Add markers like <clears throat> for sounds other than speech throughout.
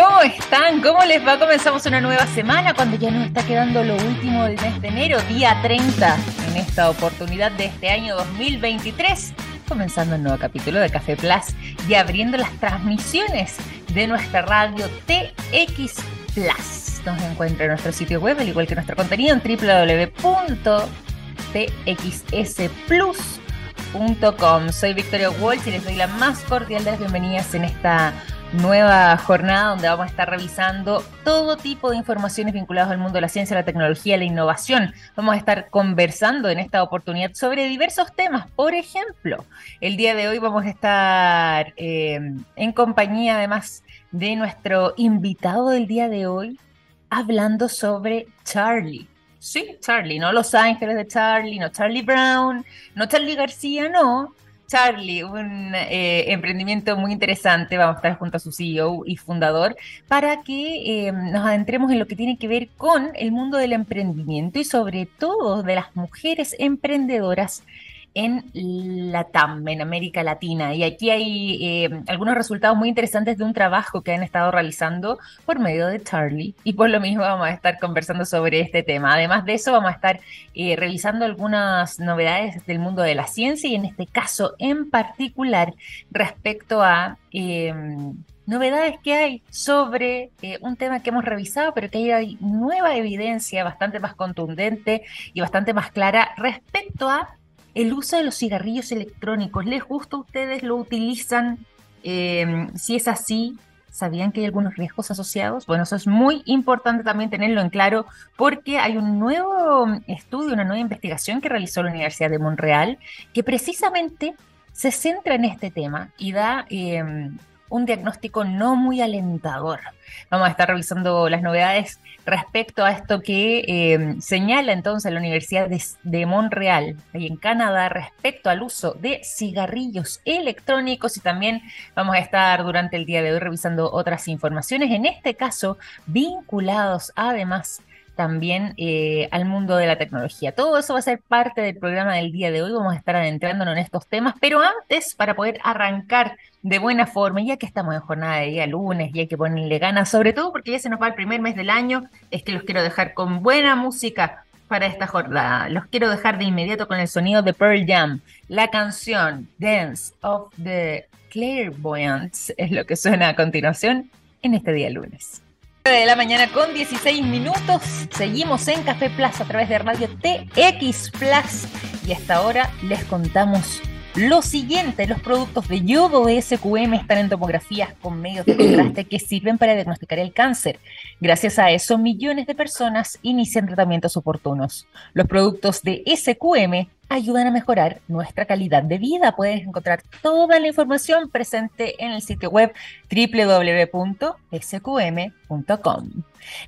¿Cómo están? ¿Cómo les va? Comenzamos una nueva semana cuando ya nos está quedando lo último del mes de enero, día 30, en esta oportunidad de este año 2023, comenzando un nuevo capítulo de Café Plus y abriendo las transmisiones de nuestra radio TX Plus. Nos encuentra en nuestro sitio web, al igual que nuestro contenido en www.txsplus.com. Soy Victoria Walsh y les doy la más cordial de las bienvenidas en esta nueva jornada donde vamos a estar revisando todo tipo de informaciones vinculadas al mundo de la ciencia, la tecnología, la innovación. Vamos a estar conversando en esta oportunidad sobre diversos temas. Por ejemplo, el día de hoy vamos a estar eh, en compañía además de nuestro invitado del día de hoy hablando sobre Charlie. Sí, Charlie, no Los Ángeles de Charlie, no Charlie Brown, no Charlie García, no, Charlie, un eh, emprendimiento muy interesante. Vamos a estar junto a su CEO y fundador para que eh, nos adentremos en lo que tiene que ver con el mundo del emprendimiento y sobre todo de las mujeres emprendedoras en Latam, en América Latina. Y aquí hay eh, algunos resultados muy interesantes de un trabajo que han estado realizando por medio de Charlie. Y por lo mismo vamos a estar conversando sobre este tema. Además de eso, vamos a estar eh, revisando algunas novedades del mundo de la ciencia y en este caso en particular respecto a... Em, novedades que hay sobre eh, un tema que hemos revisado, pero que hay nueva evidencia bastante más contundente y bastante más clara respecto a el uso de los cigarrillos electrónicos, ¿les gusta a ustedes? ¿Lo utilizan? Eh, si es así, ¿sabían que hay algunos riesgos asociados? Bueno, eso es muy importante también tenerlo en claro porque hay un nuevo estudio, una nueva investigación que realizó la Universidad de Montreal que precisamente se centra en este tema y da eh, un diagnóstico no muy alentador. Vamos a estar revisando las novedades respecto a esto que eh, señala entonces la Universidad de, Montreal, ahí en Canadá, respecto al uso de cigarrillos electrónicos y también vamos a estar durante el día de hoy revisando otras informaciones, en este caso vinculados además también eh, al mundo de la tecnología. Todo eso va a ser parte del programa del día de hoy. Vamos a estar adentrándonos en estos temas, pero antes, para poder arrancar de buena forma, ya que estamos en jornada de día lunes y hay que ponerle ganas, sobre todo porque ya se nos va el primer mes del año, es que los quiero dejar con buena música para esta jornada. Los quiero dejar de inmediato con el sonido de Pearl Jam. La canción Dance of the Clairvoyants es lo que suena a continuación en este día lunes de la mañana con 16 minutos. Seguimos en Café Plus a través de Radio TX Plus. Y hasta ahora les contamos lo siguiente, los productos de yodo SQM están en tomografías con medios de contraste que sirven para diagnosticar el cáncer. Gracias a eso, millones de personas inician tratamientos oportunos. Los productos de SQM ayudan a mejorar nuestra calidad de vida. Puedes encontrar toda la información presente en el sitio web www.sqm.com.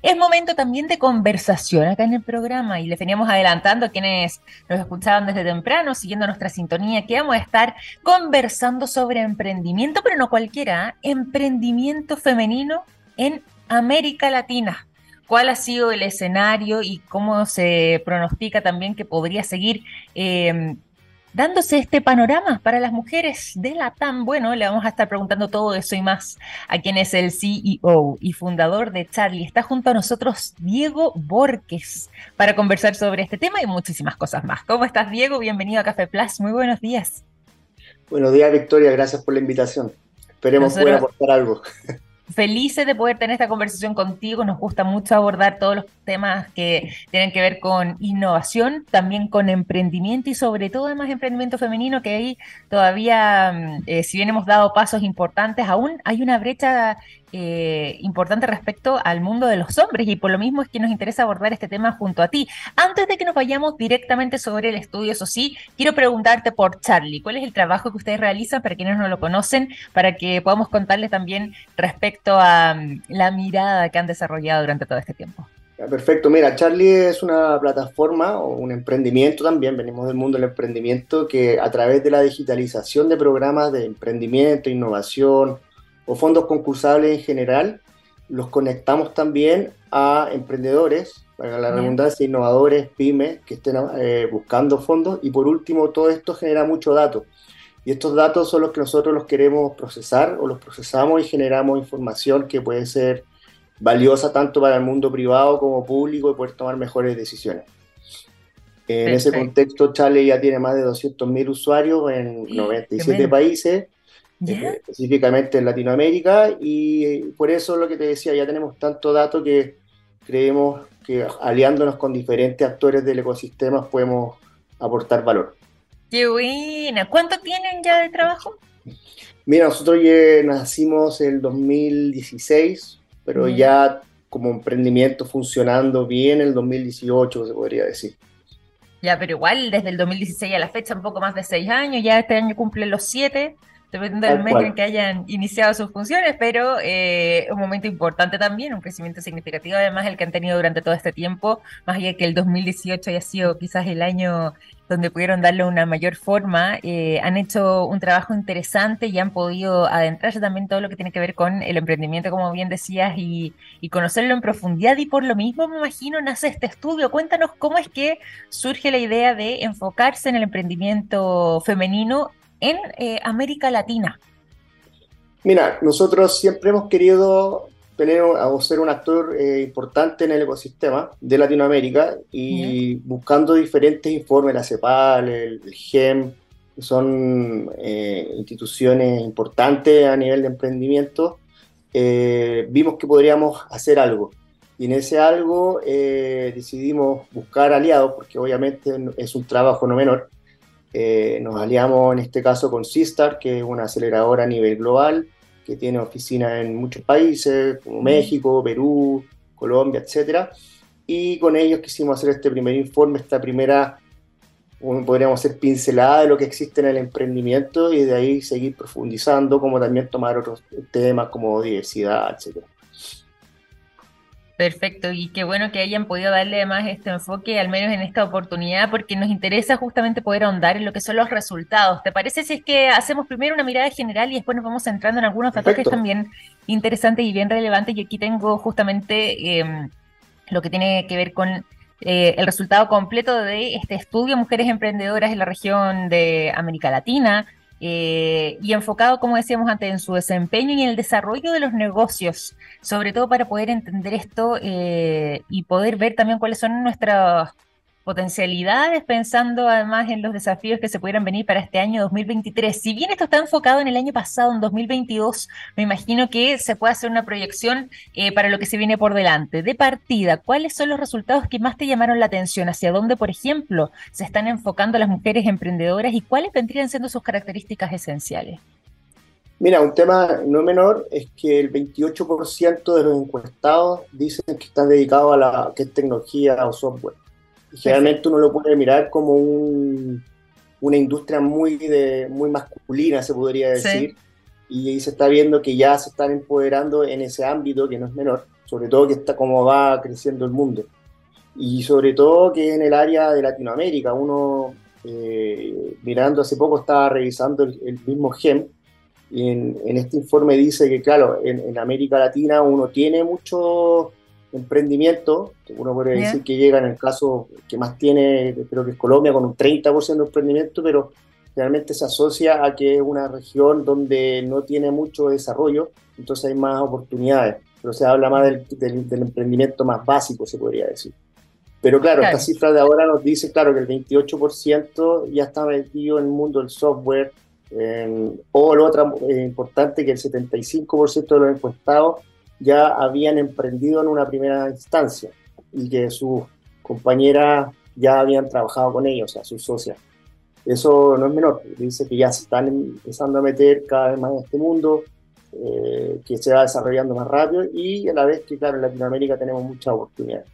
Es momento también de conversación acá en el programa y les veníamos adelantando a quienes nos escuchaban desde temprano, siguiendo nuestra sintonía, que vamos a estar conversando sobre emprendimiento, pero no cualquiera, ¿eh? emprendimiento femenino en América Latina cuál ha sido el escenario y cómo se pronostica también que podría seguir em, dándose este panorama para las mujeres de la TAM. Bueno, le vamos a estar preguntando todo eso y más a quien es el CEO y fundador de Charlie. Está junto a nosotros Diego Borges para conversar sobre este tema y muchísimas cosas más. ¿Cómo estás, Diego? Bienvenido a Café Plus. Muy buenos días. Buenos días, Victoria. Gracias por la invitación. Esperemos poder aportar algo. Felices de poder tener esta conversación contigo. Nos gusta mucho abordar todos los temas que tienen que ver con innovación, también con emprendimiento y sobre todo además emprendimiento femenino, que ahí todavía, mm, eh, si bien hemos dado pasos importantes, aún hay una brecha eh, importante respecto al mundo de los hombres y por lo mismo es que nos interesa abordar este tema junto a ti. Antes de que nos vayamos directamente sobre el estudio, eso sí, quiero preguntarte por Charlie, ¿cuál es el trabajo que ustedes realizan para quienes no lo conocen, para que podamos contarles también respecto a mm, la mirada que han desarrollado durante todo este tiempo? Perfecto, mira, Charlie es una plataforma o un emprendimiento también, venimos del mundo del emprendimiento, que a través de la digitalización de programas de emprendimiento, innovación, o fondos concursables en general, los conectamos también a emprendedores, para la redundancia, innovadores, pymes que estén eh, buscando fondos. Y por último todo esto genera mucho dato. Y estos datos son los que nosotros los queremos procesar o los procesamos y generamos información que puede ser valiosa tanto para el mundo privado como público y poder tomar mejores decisiones. En ese contexto, Chale ya tiene más de 200.000 usuarios en 97 países, eh, específicamente en Latinoamérica, y por eso lo que te decía, ya tenemos tanto dato que creemos que aliándonos con diferentes actores del ecosistema podemos aportar valor. ¡Qué buena! ¿Cuánto tienen ya de trabajo? Mira, nosotros ya nacimos en el 2016, pero ya como emprendimiento funcionando bien en el 2018, se podría decir. Ya, pero igual desde el 2016 a la fecha, un poco más de seis años, ya este año cumplen los siete, dependiendo del mes en que hayan iniciado sus funciones, pero eh, un momento importante también, un crecimiento significativo además el que han tenido durante todo este tiempo, más allá que el 2018 haya sido quizás el año donde pudieron darle una mayor forma, eh, han hecho un trabajo interesante y han podido adentrarse también todo lo que tiene que ver con el emprendimiento, como bien decías, y, y conocerlo en profundidad y por lo mismo me imagino nace este estudio. Cuéntanos cómo es que surge la idea de enfocarse en el emprendimiento femenino en eh, América Latina? Mira, nosotros siempre hemos querido tener o ser un actor eh, importante en el ecosistema de Latinoamérica y buscando diferentes informes, la CEPAL, el, GEM, que son eh, instituciones importantes a nivel de emprendimiento, vimos que podríamos hacer algo. Y en ese algo decidimos buscar aliados, porque obviamente es un trabajo no menor, eh, nos aliamos en este caso con Sistar, que es una aceleradora a nivel global, que tiene oficinas en muchos países, como México, Perú, Colombia, etc. Y con ellos quisimos hacer este primer informe, esta primera, podríamos ser pincelada de lo que existe en el emprendimiento y de ahí seguir profundizando, como también tomar otros temas como diversidad, etc. Perfecto, y qué bueno que hayan podido darle además este enfoque, al menos en esta oportunidad, porque nos interesa justamente poder ahondar en lo que son los resultados. ¿Te parece si es que hacemos primero una mirada general y después nos vamos entrando en algunos datos también interesantes y bien relevantes? Y aquí tengo justamente em, lo que tiene que ver con eh, el resultado completo de este estudio Mujeres Emprendedoras en la región de América Latina, eh, y enfocado, como decíamos antes, en su desempeño y en el desarrollo de los negocios, sobre todo para poder entender esto eh, y poder ver también cuáles son nuestras potencialidades, pensando además en los desafíos que se pudieran venir para este año 2023. Si bien esto está enfocado en el año pasado, en 2022, me imagino que se puede hacer una proyección eh, para lo que se viene por delante. De partida, ¿cuáles son los resultados que más te llamaron la atención? ¿Hacia dónde, por ejemplo, se están enfocando las mujeres emprendedoras y cuáles vendrían siendo sus características esenciales? Mira, un tema no menor es que el 28% de los encuestados dicen que están dedicados a la tecnología o software generalmente uno lo puede mirar como una industria muy, de, muy masculina, se podría decir, y se está viendo que ya se están empoderando en ese ámbito, que no es menor, sobre todo que está como va creciendo el mundo. Y sobre todo que en el área de Latinoamérica, uno eh, mirando hace poco estaba revisando el, mismo GEM, y en, este informe dice que, claro, en, en América Latina uno tiene muchos emprendimiento, uno podría decir que llega en el caso que más tiene, creo que es Colombia, con un 30% de emprendimiento, pero realmente se asocia a que es una región donde no tiene mucho desarrollo, entonces hay más oportunidades, pero se habla más del, del, emprendimiento más básico, se podría decir. Pero claro, esta cifra de ahora nos dice, claro, que el 28% ya está metido en el mundo del software, o lo otro eh, importante, que el 75% de los encuestados ya habían emprendido en una primera instancia y que sus compañeras ya habían trabajado con ellos, o sea, sus socias. Eso no es menor, dice que ya se están empezando a meter cada vez más en este mundo, eh, que se va desarrollando más rápido y a la vez que, claro, en Latinoamérica tenemos muchas oportunidades.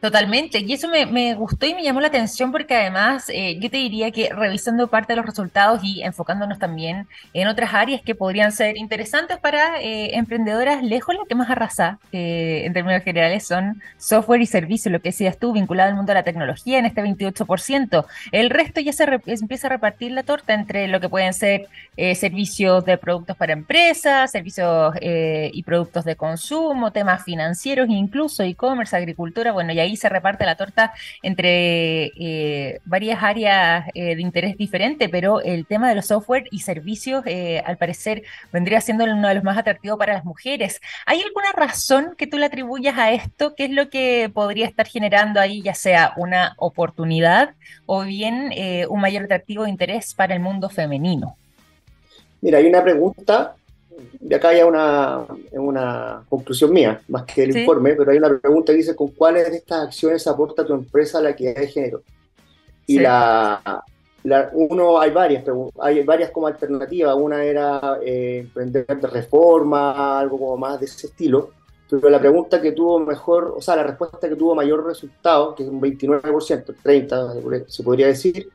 Totalmente, y eso me, gustó y me llamó la atención porque además eh, yo te diría que revisando parte de los resultados y enfocándonos también en otras áreas que podrían ser interesantes para eh, emprendedoras, lejos lo que más arrasa eh, en términos generales son software y servicios, lo que decías tú, vinculado al mundo de la tecnología en este 28%. El resto ya se empieza a repartir la torta entre lo que pueden ser servicios de productos para empresas, servicios y productos de consumo, temas financieros, incluso e-commerce, agricultura, bueno, y ahí ahí se reparte la torta entre eh, varias áreas eh, de interés diferente, pero el tema de los software y servicios, al parecer, vendría siendo uno de los más atractivos para las mujeres. ¿Hay alguna razón que tú le atribuyas a esto? ¿Qué es lo que podría estar generando ahí, ya sea una oportunidad o bien un mayor atractivo de interés para el mundo femenino? Mira, hay una pregunta de acá ya una, una conclusión mía, más que el informe, pero hay una pregunta que dice, ¿con cuáles de estas acciones aporta tu empresa a la equidad de género? Y la, uno, hay varias, hay varias como alternativas, una era eh, emprender de reforma, algo como más de ese estilo, pero la pregunta que tuvo mejor, o sea, la respuesta que tuvo mayor resultado, que es un 29%, 30% se podría decir,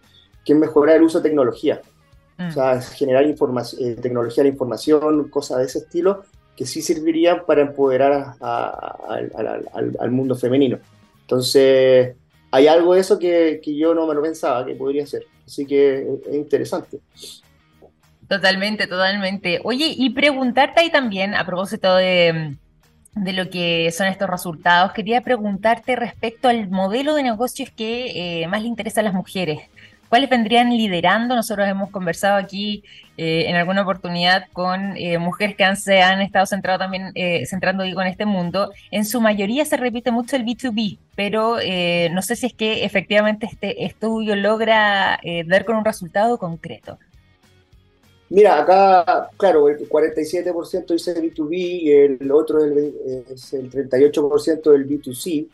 que es mejorar el uso de tecnología. O sea, mm. generar eh, tecnología de información, cosas de ese estilo, que sí servirían para empoderar al, mundo femenino. Entonces, hay algo de eso que, yo no me lo pensaba que podría ser. Así que es interesante. Totalmente, totalmente. Oye, y preguntarte ahí también, a propósito de, lo que son estos resultados, quería preguntarte respecto al modelo de negocios que eh, más le interesa a las mujeres. ¿Cuáles vendrían liderando? Nosotros hemos conversado aquí eh, en alguna oportunidad con eh, mujeres que han, se han estado centrado también, eh, centrando digo, en este mundo. En su mayoría se repite mucho el B2B, pero no sé si es que efectivamente este estudio logra dar con un resultado concreto. Mira, acá, claro, el 47% dice B2B y el otro es el 38% del B2C,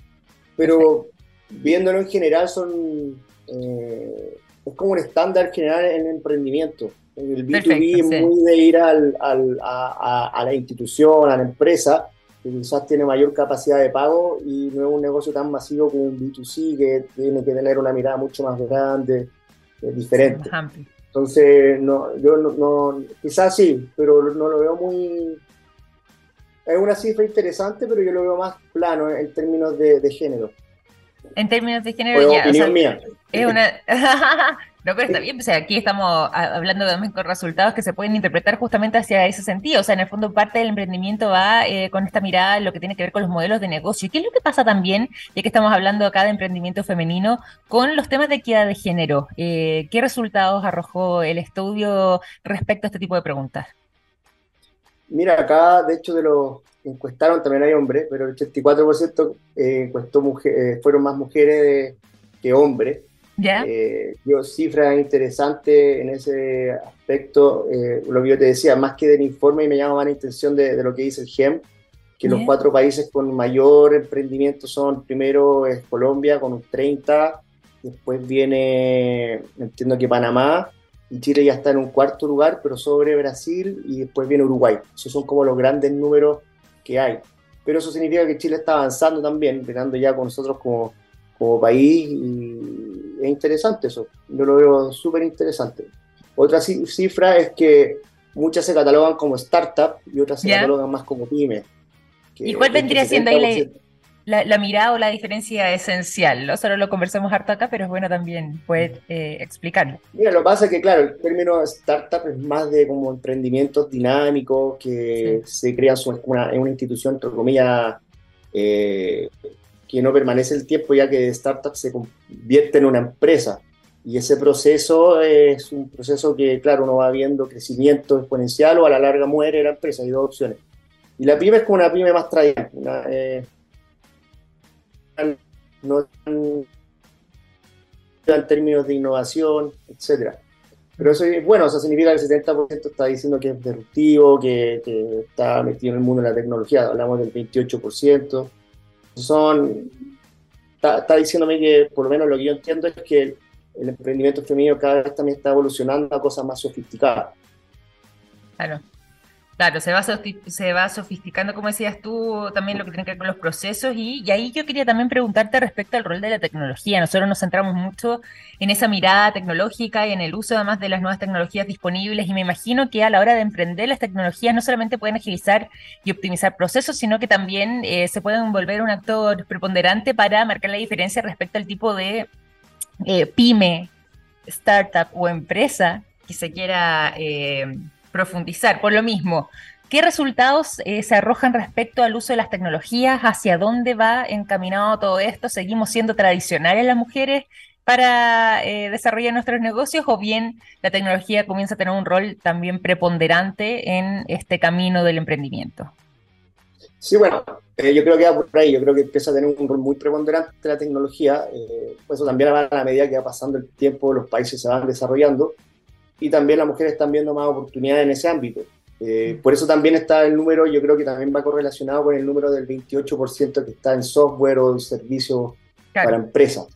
pero viéndolo en general son eh, es como un estándar general en el emprendimiento. El B2B es muy de ir al, al, a, la institución, a la empresa, que quizás tiene mayor capacidad de pago y no es un negocio tan masivo como un B2C que tiene que tener una mirada mucho más grande, diferente. Entonces, no, yo no, quizás sí, pero no lo veo muy... Es una cifra interesante, pero yo lo veo más plano en términos de, de género. En términos de género, ya. Es una. <laughs> <laughs> no, pero está bien, o sea, aquí estamos hablando también con resultados que se pueden interpretar justamente hacia ese sentido. O sea, en el fondo, parte del emprendimiento va eh, con esta mirada lo que tiene que ver con los modelos de negocio. ¿Y qué es lo que pasa también, ya que estamos hablando acá de emprendimiento femenino, con los temas de equidad de género? Eh, ¿Qué resultados arrojó el estudio respecto a este tipo de preguntas? Mira, acá, de hecho, de los encuestaron, también hay hombres, pero el 84% eh, encuestó mujer, eh, fueron más mujeres que hombres. ¿Ya? Eh, yo cifras interesantes en ese aspecto, lo que yo te decía, más que del informe y me llama más la intención de, lo que dice el GEM, que los cuatro países con mayor emprendimiento son, primero es Colombia con un 30, después viene, entiendo que Panamá, y Chile ya está en un cuarto lugar, pero sobre Brasil y después viene Uruguay. Esos son como los grandes números que hay. Pero eso significa que Chile está avanzando también, llegando ya con nosotros como, como país y es interesante eso. Yo lo veo súper interesante. Otra cifra es que muchas se catalogan como startup y otras se catalogan más como pyme. ¿Y cuál vendría siendo ahí la, la, mirada o la diferencia esencial. ¿no? Solo lo conversamos harto acá, pero es bueno también poder eh, explicarlo. Mira, lo que pasa es que, claro, el término startup es más de como emprendimientos dinámicos que se crean en una institución, entre comillas, eh, que no permanece el tiempo, ya que de startup se convierte en una empresa. Y ese proceso es un proceso que, claro, uno va viendo crecimiento exponencial o a la larga muere la empresa. Hay dos opciones. Y la pyme es como una pyme más tradicional. Una, eh, no en términos de innovación, etcétera. Pero eso es bueno, o sea, significa que el 70% está diciendo que es disruptivo, que, está metido en el mundo de la tecnología, hablamos del 28%. Son, está, diciéndome que, por lo menos lo que yo entiendo es que el, el emprendimiento femenino cada vez también está evolucionando a cosas más sofisticadas. Claro. Claro, se va, sofisticando, como decías tú, también lo que tiene que ver con los procesos y, ahí yo quería también preguntarte respecto al rol de la tecnología. Nosotros nos centramos mucho en esa mirada tecnológica y en el uso además de las nuevas tecnologías disponibles y me imagino que a la hora de emprender las tecnologías no solamente pueden agilizar y optimizar procesos, sino que también eh, se pueden volver un actor preponderante para marcar la diferencia respecto al tipo de eh, pyme, startup o empresa que se quiera... Eh, profundizar. Por lo mismo, ¿Qué resultados eh, se arrojan respecto al uso de las tecnologías? ¿Hacia dónde va encaminado todo esto? ¿Seguimos siendo tradicionales las mujeres para eh, desarrollar nuestros negocios o bien la tecnología comienza a tener un rol también preponderante en este camino del emprendimiento? Sí, bueno, eh, yo creo que va por ahí, yo creo que empieza a tener un rol muy preponderante la tecnología, pues eso también a la medida que va pasando el tiempo, los países se van desarrollando y también las mujeres están viendo más oportunidades en ese ámbito. Eh, por eso también está el número, yo creo que también va correlacionado con el número del 28% que está en software o en servicios para empresas.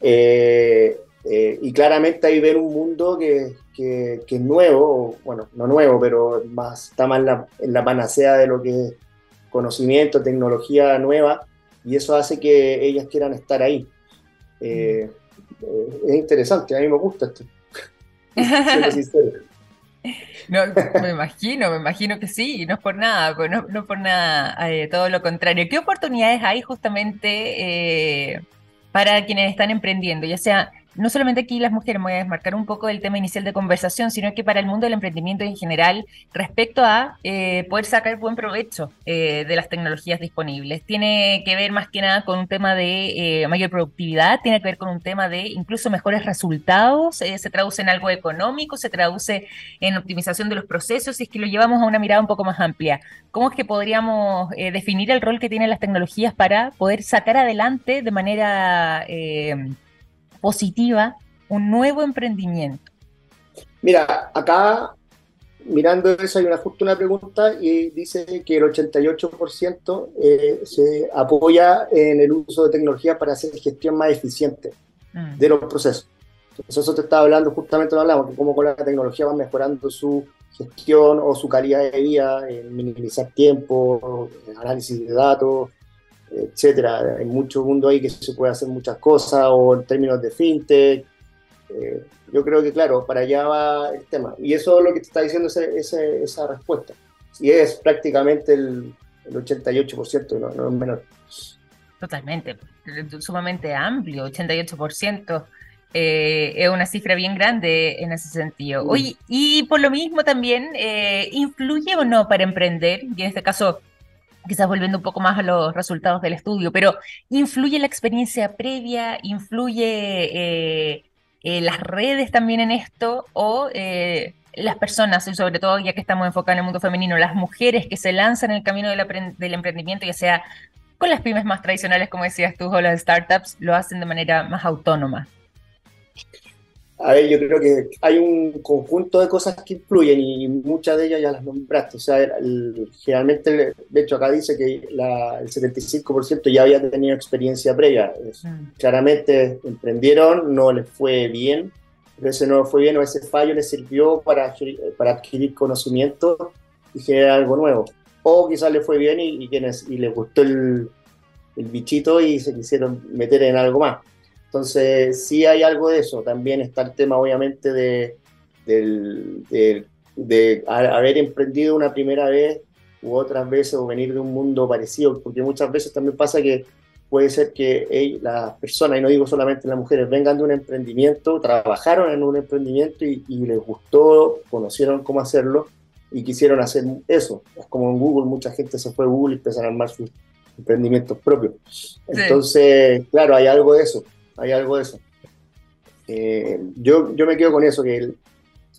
Eh, eh, y claramente ahí ver un mundo que, que, es nuevo, bueno, no nuevo, pero más, está más en la, en la, panacea de lo que es conocimiento, tecnología nueva, y eso hace que ellas quieran estar ahí. es interesante, a mí me gusta esto. <laughs> No, me imagino, me imagino que sí, no es por nada, pues no, no por nada, eh, todo lo contrario. ¿Qué oportunidades hay justamente eh, para quienes están emprendiendo? Ya sea no solamente aquí las mujeres, me voy a desmarcar un poco del tema inicial de conversación, sino que para el mundo del emprendimiento en general, respecto a eh, poder sacar buen provecho eh, de las tecnologías disponibles. Tiene que ver más que nada con un tema de eh, mayor productividad, tiene que ver con un tema de incluso mejores resultados, se traduce en algo económico, se traduce en optimización de los procesos, y es que lo llevamos a una mirada un poco más amplia. ¿Cómo es que podríamos definir el rol que tienen las tecnologías para poder sacar adelante de manera positiva un nuevo emprendimiento? Mira, acá mirando eso hay una justo una pregunta y dice que el 88% eh, se apoya en el uso de tecnología para hacer gestión más eficiente mm. de los procesos. Entonces eso te estaba hablando, justamente hablamos, que cómo con la tecnología va mejorando su gestión o su calidad de vida, en minimizar tiempo, análisis de datos, etcétera. Hay mucho mundo ahí que se puede hacer muchas cosas, o en términos de fintech. Eh, yo creo que, claro, para allá va el tema. Y eso es lo que te está diciendo esa respuesta. Y es prácticamente el, 88%, no, no es menor. Totalmente, sumamente amplio, 88%. Eh, es una cifra bien grande en ese sentido. Oye, y por lo mismo también, eh, ¿influye o no para emprender? Y en este caso, quizás volviendo un poco más a los resultados del estudio, pero ¿influye la experiencia previa? ¿Influye eh, eh, las redes también en esto? ¿O eh, las personas, y sobre todo ya que estamos enfocados en el mundo femenino, las mujeres que se lanzan en el camino del, del emprendimiento, ya sea con las pymes más tradicionales, como decías tú, o las startups, lo hacen de manera más autónoma? A ver, yo creo que hay un conjunto de cosas que influyen y muchas de ellas ya las nombraste. O sea, generalmente, de hecho, acá dice que el 75% ya había tenido experiencia previa. Mm. Claramente emprendieron, no les fue bien, pero ese no fue bien o ese fallo les sirvió para, para adquirir conocimiento y generar algo nuevo. O quizás les fue bien y, quienes, y les gustó el, el bichito y se quisieron meter en algo más. Entonces, sí hay algo de eso. También está el tema, obviamente, de, de, haber emprendido una primera vez u otras veces o venir de un mundo parecido, porque muchas veces también pasa que puede ser que las personas, y no digo solamente las mujeres, vengan de un emprendimiento, trabajaron en un emprendimiento y, les gustó, conocieron cómo hacerlo y quisieron hacer eso. Es como en Google, mucha gente se fue a Google y empezaron a armar sus emprendimientos propios. Entonces, claro, hay algo de eso hay algo de eso. Eh, yo, yo me quedo con eso, que el,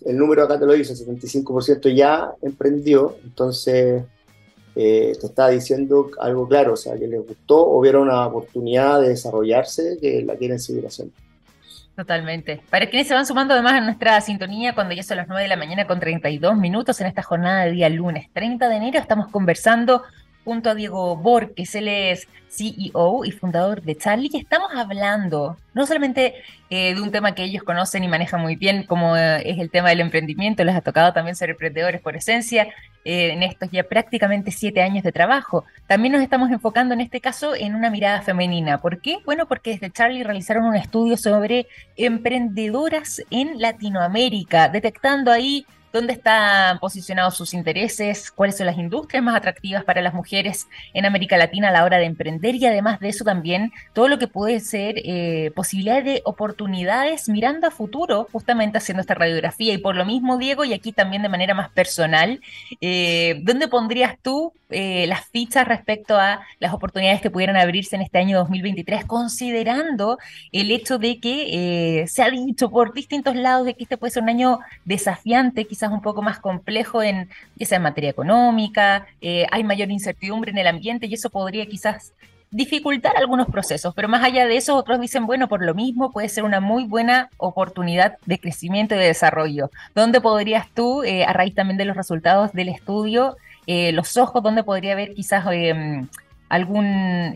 el número acá te lo dice, el 75% ya emprendió, entonces eh, te está diciendo algo claro, o sea, que les gustó o vieron una oportunidad de desarrollarse que la quieren seguir haciendo. Totalmente. Para quienes se van sumando además a nuestra sintonía cuando ya son las 9 de la mañana con 32 minutos en esta jornada de día lunes 30 de enero, estamos conversando junto a Diego Borges, él es CEO y fundador de Charlie, y estamos hablando no solamente eh, de un tema que ellos conocen y manejan muy bien, como eh, es el tema del emprendimiento, les ha tocado también ser emprendedores por esencia eh, en estos ya prácticamente siete años de trabajo. También nos estamos enfocando en este caso en una mirada femenina. ¿Por qué? Bueno, porque desde Charlie realizaron un estudio sobre emprendedoras en Latinoamérica, detectando ahí dónde están posicionados sus intereses, cuáles son las industrias más atractivas para las mujeres en América Latina a la hora de emprender y además de eso también todo lo que puede ser eh, posibilidades de oportunidades mirando a futuro, justamente haciendo esta radiografía. Y por lo mismo, Diego, y aquí también de manera más personal, eh, ¿dónde pondrías tú eh, las fichas respecto a las oportunidades que pudieran abrirse en este año 2023, considerando el hecho de que se ha dicho por distintos lados de que este puede ser un año desafiante, quizás un poco más complejo en, esa materia económica, hay mayor incertidumbre en el ambiente y eso podría quizás dificultar algunos procesos, pero más allá de eso, otros dicen, bueno, por lo mismo puede ser una muy buena oportunidad de crecimiento y de desarrollo. ¿Dónde podrías tú, eh, a raíz también de los resultados del estudio, eh, los ojos, dónde podría haber quizás em, algún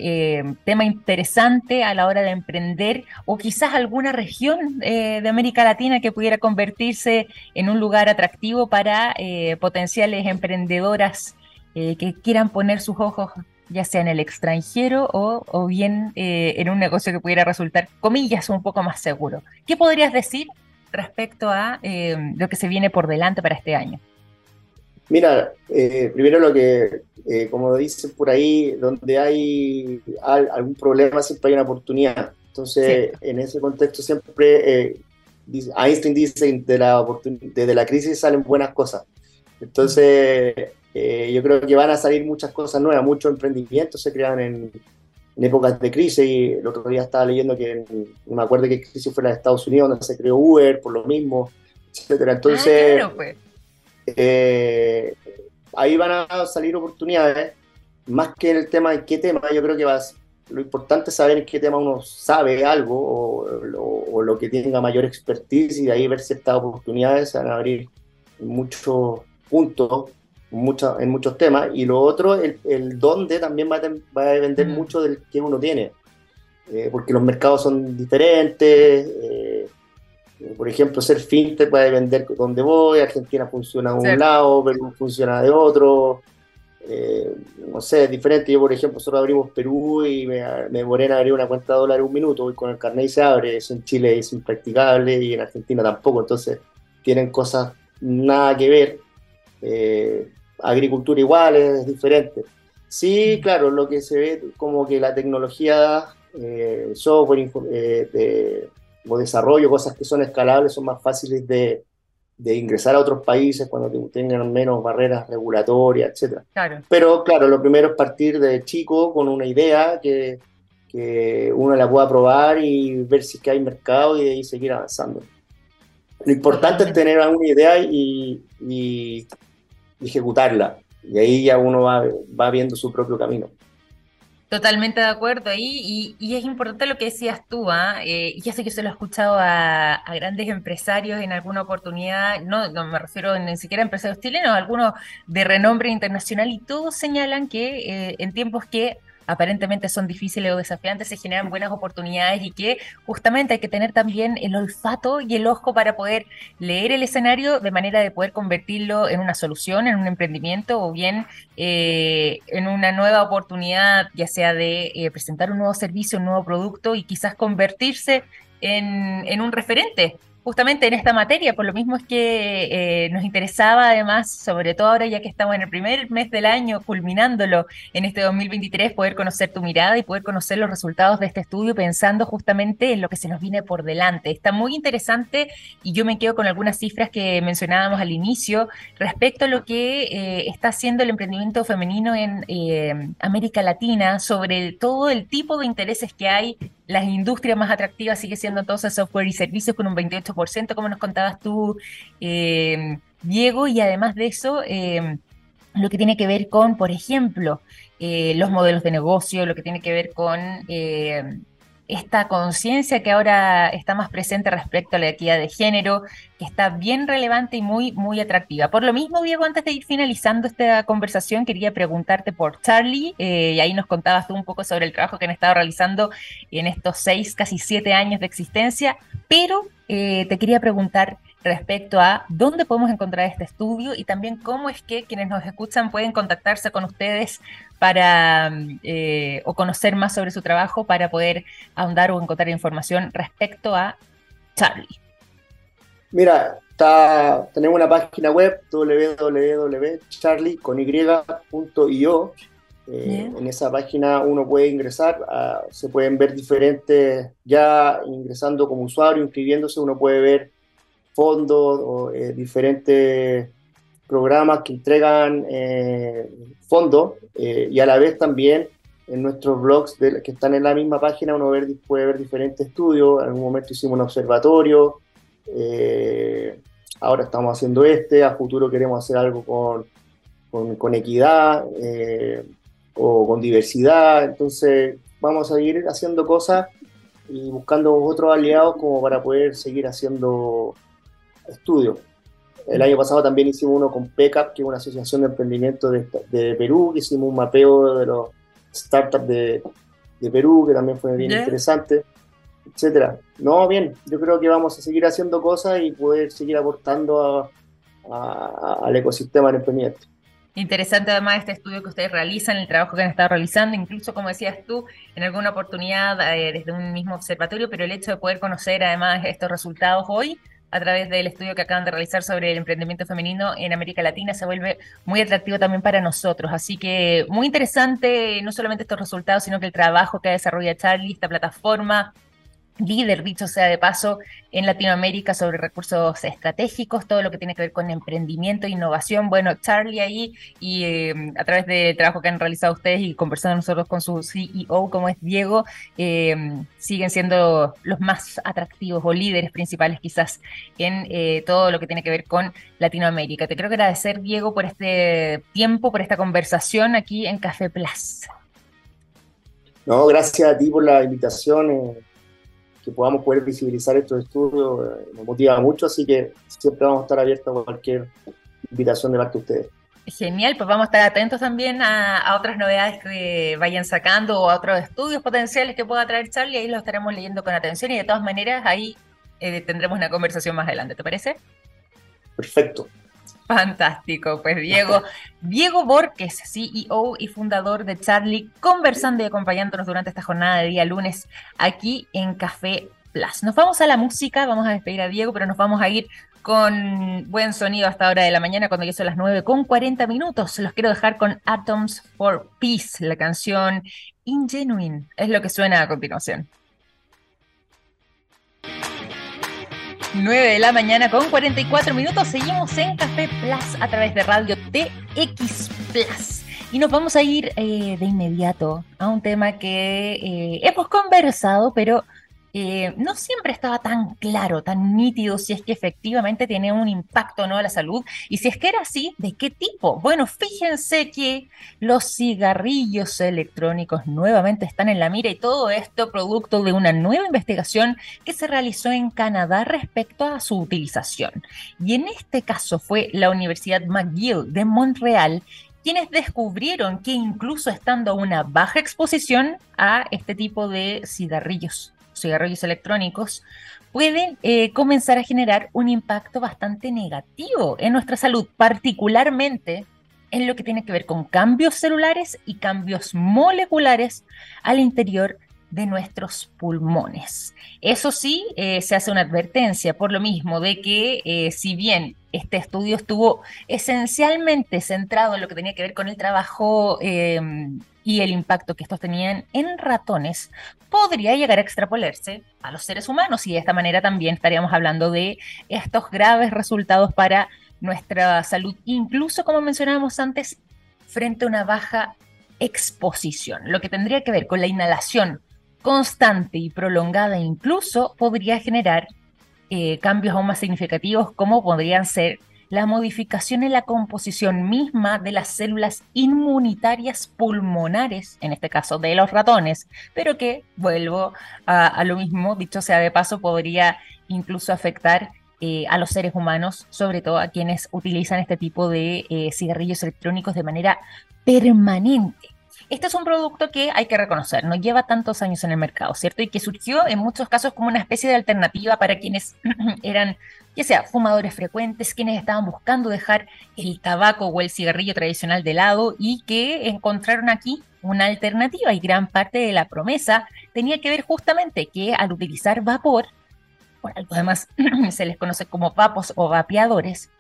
em, tema interesante a la hora de emprender o quizás alguna región eh, de América Latina que pudiera convertirse en un lugar atractivo para potenciales emprendedoras que quieran poner sus ojos ya sea en el extranjero o, bien eh, en un negocio que pudiera resultar, comillas, un poco más seguro. ¿Qué podrías decir respecto a eh, lo que se viene por delante para este año? Mira, eh, primero lo que, como dicen por ahí, donde hay algún problema siempre hay una oportunidad. Entonces, en ese contexto siempre Einstein dice, de la, desde la crisis salen buenas cosas. Entonces, eh, yo creo que van a salir muchas cosas nuevas, muchos emprendimientos se crean en, épocas de crisis. Y el otro día estaba leyendo que, me acuerdo qué crisis fue la de Estados Unidos, donde se creó Uber por lo mismo, etcétera. Entonces, ah, pues. eh, ahí van a salir oportunidades. Más que en el tema de qué tema, yo creo que vas, lo importante es saber en qué tema uno sabe algo o, o lo que tenga mayor expertise y de ahí ver ciertas oportunidades, se van a abrir muchos puntos en muchos temas. Y lo otro, el, el dónde también va a, depender mm. mucho del que uno tiene. Eh, porque los mercados son diferentes. Eh, por ejemplo, ser fintech puede depender dónde voy. Argentina funciona de un lado, Perú funciona de otro. Eh, no sé, es diferente. Yo, por ejemplo, nosotros abrimos Perú y me, me en abrir una cuenta de dólar un minuto. Voy con el carnet y se abre. Eso en Chile es impracticable y en Argentina tampoco. Entonces, tienen cosas nada que ver. Eh, agricultura igual, es diferente. Sí, mm. claro, lo que se ve como que la tecnología, eh, software eh, o desarrollo, cosas que son escalables, son más fáciles de, ingresar a otros países cuando tengan menos barreras regulatorias, etc. Pero claro, lo primero es partir de chico con una idea que, uno la pueda probar y ver si que hay mercado y de ahí seguir avanzando. Lo importante es tener una idea y, ejecutarla. Y ahí ya uno va, va viendo su propio camino. Totalmente de acuerdo ahí, y, es importante lo que decías tú, ¿ah? eh, ya sé que se lo he escuchado a, grandes empresarios en alguna oportunidad, no, me refiero ni siquiera a empresarios chilenos, algunos de renombre internacional, y todos señalan que eh, en tiempos que aparentemente son difíciles o desafiantes, se generan buenas oportunidades y que justamente hay que tener también el olfato y el ojo para poder leer el escenario de manera de poder convertirlo en una solución, en un emprendimiento o bien eh, en una nueva oportunidad, ya sea de eh, presentar un nuevo servicio, un nuevo producto y quizás convertirse en, en un referente justamente en esta materia, por lo mismo es que eh, nos interesaba además, sobre todo ahora ya que estamos en el primer mes del año, culminándolo en este 2023, poder conocer tu mirada y poder conocer los resultados de este estudio pensando justamente en lo que se nos viene por delante. Está muy interesante y yo me quedo con algunas cifras que mencionábamos al inicio respecto a lo que eh, está haciendo el emprendimiento femenino en eh, América Latina, sobre todo el tipo de intereses que hay las industrias más atractivas sigue siendo entonces software y servicios con un 28%, como nos contabas tú, eh, Diego, y además de eso, eh, lo que tiene que ver con, por ejemplo, eh, los modelos de negocio, lo que tiene que ver con esta conciencia que ahora está más presente respecto a la equidad de género, que está bien relevante y muy, muy atractiva. Por lo mismo, Diego, antes de ir finalizando esta conversación, quería preguntarte por Charlie, eh, y ahí nos contabas tú un poco sobre el trabajo que han estado realizando en estos seis, casi siete años de existencia, pero eh, te quería preguntar respecto a dónde podemos encontrar este estudio y también cómo es que quienes nos escuchan pueden contactarse con ustedes para eh, o conocer más sobre su trabajo para poder ahondar o encontrar información respecto a Charlie. Mira, está, tenemos una página web www.charlie.io. Eh, en esa página uno puede ingresar, se pueden ver diferentes, ya ingresando como usuario, inscribiéndose, uno puede ver fondos o eh, diferentes programas que entregan eh, fondos y a la vez también en nuestros blogs que están en la misma página uno puede ver diferentes estudios. En algún momento hicimos un observatorio, eh, ahora estamos haciendo este, a futuro queremos hacer algo con, con, equidad eh, o con diversidad. Entonces vamos a seguir haciendo cosas y buscando otros aliados como para poder seguir haciendo estudios. El año pasado también hicimos uno con PECAP, que es una asociación de emprendimiento de, de Perú, que hicimos un mapeo de los startup de, Perú, que también fue bien interesante, etcétera. No, bien, yo creo que vamos a seguir haciendo cosas y poder seguir aportando al ecosistema del emprendimiento. Interesante además este estudio que ustedes realizan, el trabajo que han estado realizando, incluso como decías tú, en alguna oportunidad eh, desde un mismo observatorio, pero el hecho de poder conocer además estos resultados hoy a través del estudio que acaban de realizar sobre el emprendimiento femenino en América Latina se vuelve muy atractivo también para nosotros. Así que muy interesante no solamente estos resultados, sino que el trabajo que desarrolla Charlie, esta plataforma, líder, dicho sea de paso, en Latinoamérica sobre recursos estratégicos, todo lo que tiene que ver con emprendimiento e innovación. Bueno, Charlie ahí y eh, a través del trabajo que han realizado ustedes y conversando nosotros con su CEO, como es Diego, eh, siguen siendo los más atractivos o líderes principales quizás en eh, todo lo que tiene que ver con Latinoamérica. Te quiero agradecer, Diego, por este tiempo, por esta conversación aquí en Café Plus. No, gracias a ti por la invitación que podamos poder visibilizar estos estudios eh, nos motiva mucho, así que siempre vamos a estar abiertos a cualquier invitación de parte de ustedes. Genial, pues vamos a estar atentos también a, otras novedades que vayan sacando o a otros estudios potenciales que pueda traer Charlie, ahí los estaremos leyendo con atención y de todas maneras ahí eh, tendremos una conversación más adelante, ¿te parece? Perfecto. Fantástico, pues Diego, Diego Borges, CEO y fundador de Charlie, conversando y acompañándonos durante esta jornada de día lunes aquí en Café Plus. Nos vamos a la música, vamos a despedir a Diego, pero nos vamos a ir con buen sonido hasta hora de la mañana cuando ya son las 9 con 40 minutos. Los quiero dejar con Atoms for Peace, la canción Ingenuine, es lo que suena a continuación. 9 de la mañana con 44 minutos. Seguimos en Café Plus a través de Radio TX Plus. Y nos vamos a ir eh, de inmediato a un tema que eh, hemos conversado, pero eh, no siempre estaba tan claro, tan nítido si es que efectivamente tiene un impacto no a la salud y si es que era así, ¿de qué tipo? Bueno, fíjense que los cigarrillos electrónicos nuevamente están en la mira y todo esto producto de una nueva investigación que se realizó en Canadá respecto a su utilización. Y en este caso fue la Universidad McGill de Montreal quienes descubrieron que incluso estando a una baja exposición a este tipo de cigarrillos cigarrillos electrónicos, pueden eh, comenzar a generar un impacto bastante negativo en nuestra salud, particularmente en lo que tiene que ver con cambios celulares y cambios moleculares al interior de nuestros pulmones. Eso sí, eh, se hace una advertencia por lo mismo de que eh, si bien este estudio estuvo esencialmente centrado en lo que tenía que ver con el trabajo em, y el impacto que estos tenían en ratones, podría llegar a extrapolarse a los seres humanos y de esta manera también estaríamos hablando de estos graves resultados para nuestra salud, incluso como mencionábamos antes, frente a una baja exposición, lo que tendría que ver con la inhalación constante y prolongada incluso podría generar eh, cambios aún más significativos como podrían ser la modificación en la composición misma de las células inmunitarias pulmonares, en este caso de los ratones, pero que, vuelvo a, lo mismo, dicho sea de paso, podría incluso afectar eh, a los seres humanos, sobre todo a quienes utilizan este tipo de eh, cigarrillos electrónicos de manera permanente. Este es un producto que hay que reconocer, no lleva tantos años en el mercado, ¿cierto? Y que surgió en muchos casos como una especie de alternativa para quienes <clears throat> eran, ya sea fumadores frecuentes, quienes estaban buscando dejar el tabaco o el cigarrillo tradicional de lado y que encontraron aquí una alternativa y gran parte de la promesa tenía que ver justamente que al utilizar vapor por algo además <clears throat> se les conoce como vapos o vapeadores,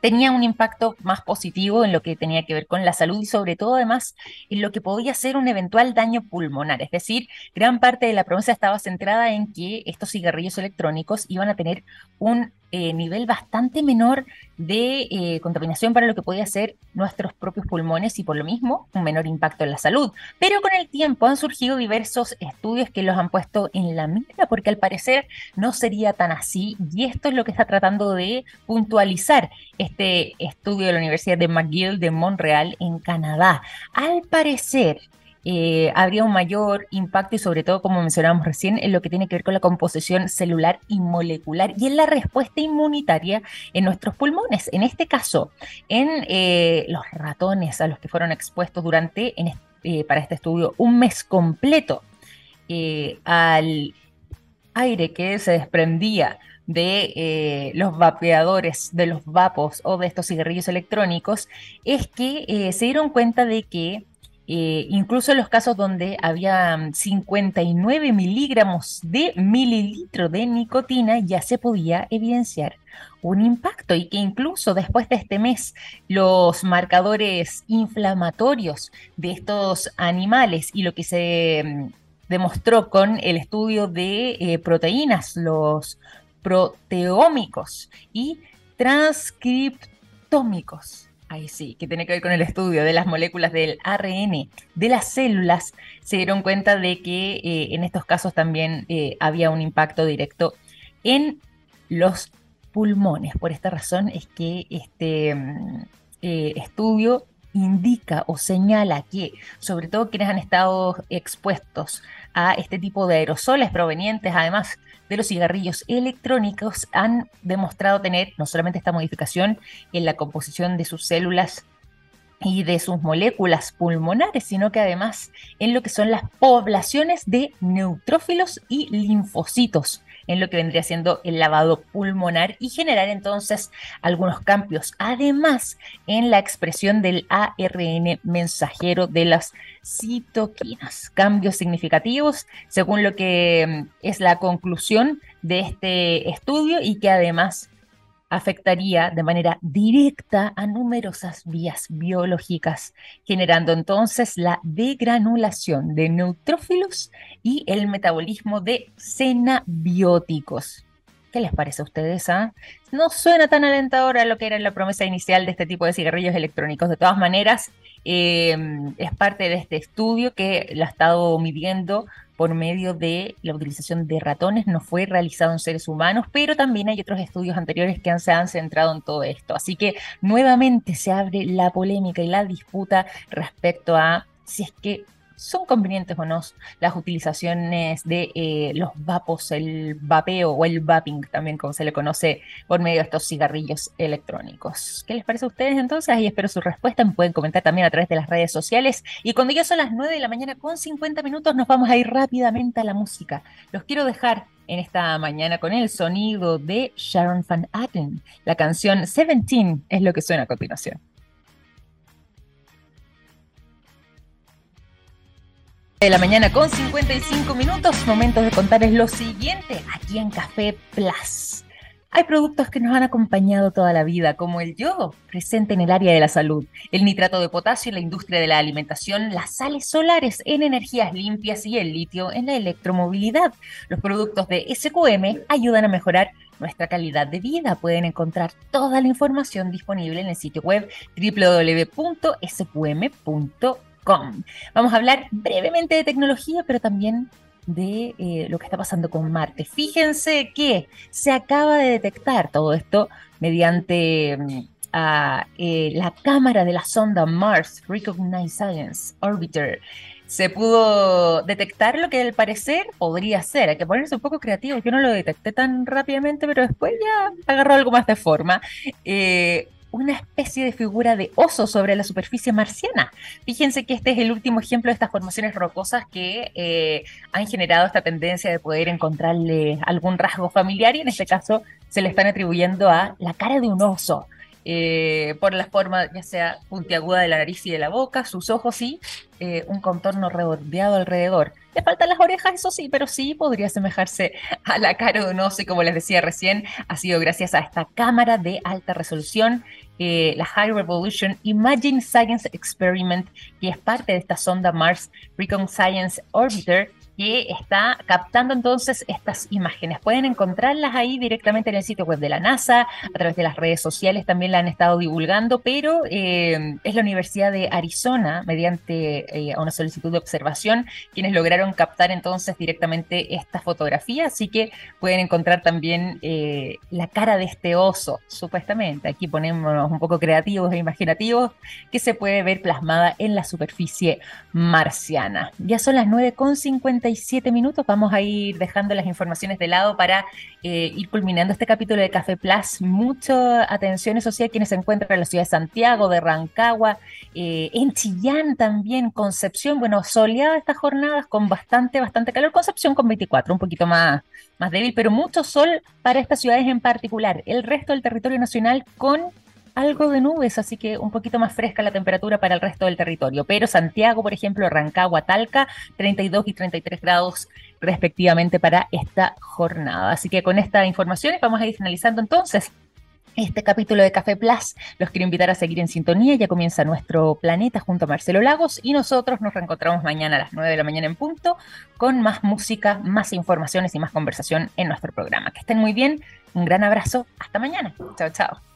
tenía un impacto más positivo en lo que tenía que ver con la salud y sobre todo además en lo que podía ser un eventual daño pulmonar. Es decir, gran parte de la promesa estaba centrada en que estos cigarrillos electrónicos iban a tener un eh, nivel bastante menor de eh, contaminación para lo que podía ser nuestros propios pulmones y por lo mismo un menor impacto en la salud. Pero con el tiempo han surgido diversos estudios que los han puesto en la mira porque al parecer no sería tan así y esto es lo que está tratando de puntualizar este estudio de la Universidad de McGill de Montreal en Canadá. Al parecer, eh, habría un mayor impacto y sobre todo, como mencionábamos recién, en lo que tiene que ver con la composición celular y molecular y en la respuesta inmunitaria en nuestros pulmones. En este caso, en eh, los ratones a los que fueron expuestos durante, eh, para este estudio, un mes completo al aire que se desprendía de los vapeadores, de los vapos o de estos cigarrillos electrónicos, es que se dieron cuenta de que eh, incluso en los casos donde había 59 miligramos de mililitro de nicotina, ya se podía evidenciar un impacto y que incluso después de este mes los marcadores inflamatorios de estos animales y lo que se mm, demostró con el estudio de eh, proteínas, los proteómicos y transcriptómicos Ahí sí, que tiene que ver con el estudio de las moléculas del ARN de las células, se dieron cuenta de que eh, en estos casos también eh, había un impacto directo en los pulmones. Por esta razón es que este mm, eh, estudio indica o señala que, sobre todo quienes han estado expuestos a este tipo de aerosoles provenientes además de los cigarrillos electrónicos, han demostrado tener no solamente esta modificación en la composición de sus células y de sus moléculas pulmonares, sino que además en lo que son las poblaciones de neutrófilos y linfocitos, en lo que vendría siendo el lavado pulmonar y generar entonces algunos cambios. Además, en la expresión del ARN mensajero de las citoquinas, cambios significativos según lo que mm, es la conclusión de este estudio y que además afectaría de manera directa a numerosas vías biológicas, generando entonces la degranulación de neutrófilos y el metabolismo de cenabióticos. ¿Qué les parece a ustedes? Ah? No suena tan alentadora lo que era la promesa inicial de este tipo de cigarrillos electrónicos. De todas maneras, eh, es parte de este estudio que la ha estado midiendo por medio de la utilización de ratones, no fue realizado en seres humanos, pero también hay otros estudios anteriores que se han centrado en todo esto. Así que nuevamente se abre la polémica y la disputa respecto a si es que son convenientes o no las utilizaciones de eh, los vapos, el vapeo o el vaping, también como se le conoce por medio de estos cigarrillos electrónicos. ¿Qué les parece a ustedes entonces? Y espero su respuesta. Me pueden comentar también a través de las redes sociales. Y cuando ya son las 9 de la mañana con 50 minutos, nos vamos a ir rápidamente a la música. Los quiero dejar en esta mañana con el sonido de Sharon Van Atten. La canción 17 es lo que suena a continuación. De la mañana con 55 minutos, momentos de contarles lo siguiente aquí en Café Plus. Hay productos que nos han acompañado toda la vida, como el yodo, presente en el área de la salud, el nitrato de potasio en la industria de la alimentación, las sales solares en energías limpias y el litio en la electromovilidad. Los productos de SQM ayudan a mejorar nuestra calidad de vida. Pueden encontrar toda la información disponible en el sitio web www.sqm.com. Vamos a hablar brevemente de tecnología, pero también de eh, lo que está pasando con Marte. Fíjense que se acaba de detectar todo esto mediante mm, eh, la cámara de la sonda Mars Recognize Science Orbiter. Se pudo detectar lo que al parecer podría ser. Hay que ponerse un poco creativo. Yo no lo detecté tan rápidamente, pero después ya agarró algo más de forma. Eh, una especie de figura de oso sobre la superficie marciana. Fíjense que este es el último ejemplo de estas formaciones rocosas que eh, han generado esta tendencia de poder encontrarle algún rasgo familiar y en este caso se le están atribuyendo a la cara de un oso. Eh, por la forma ya sea puntiaguda de la nariz y de la boca, sus ojos y eh, un contorno redondeado alrededor. Le faltan las orejas, eso sí, pero sí podría asemejarse a la cara de un oso y como les decía recién, ha sido gracias a esta cámara de alta resolución, eh, la High Revolution Imagine Science Experiment, que es parte de esta sonda Mars Recon Science Orbiter, que está captando entonces estas imágenes. Pueden encontrarlas ahí directamente en el sitio web de la NASA, a través de las redes sociales también la han estado divulgando, pero eh, es la Universidad de Arizona, mediante eh, una solicitud de observación, quienes lograron captar entonces directamente esta fotografía, así que pueden encontrar también eh, la cara de este oso, supuestamente. Aquí ponemos un poco creativos e imaginativos, que se puede ver plasmada en la superficie marciana. Ya son las 9.50 minutos. Vamos a ir dejando las informaciones de lado para eh, ir culminando este capítulo de Café Plus. Mucha atención, eso sí, a quienes se encuentran en la ciudad de Santiago, de Rancagua, eh, en Chillán también, Concepción. Bueno, soleada estas jornadas con bastante, bastante calor. Concepción con 24, un poquito más, más débil, pero mucho sol para estas ciudades en particular. El resto del territorio nacional con algo de nubes, así que un poquito más fresca la temperatura para el resto del territorio. Pero Santiago, por ejemplo, Rancagua, Talca, 32 y 33 grados respectivamente para esta jornada. Así que con esta información vamos a ir finalizando entonces este capítulo de Café Plus. Los quiero invitar a seguir en sintonía. Ya comienza nuestro planeta junto a Marcelo Lagos y nosotros nos reencontramos mañana a las 9 de la mañana en punto con más música, más informaciones y más conversación en nuestro programa. Que estén muy bien. Un gran abrazo. Hasta mañana. Chao, chao.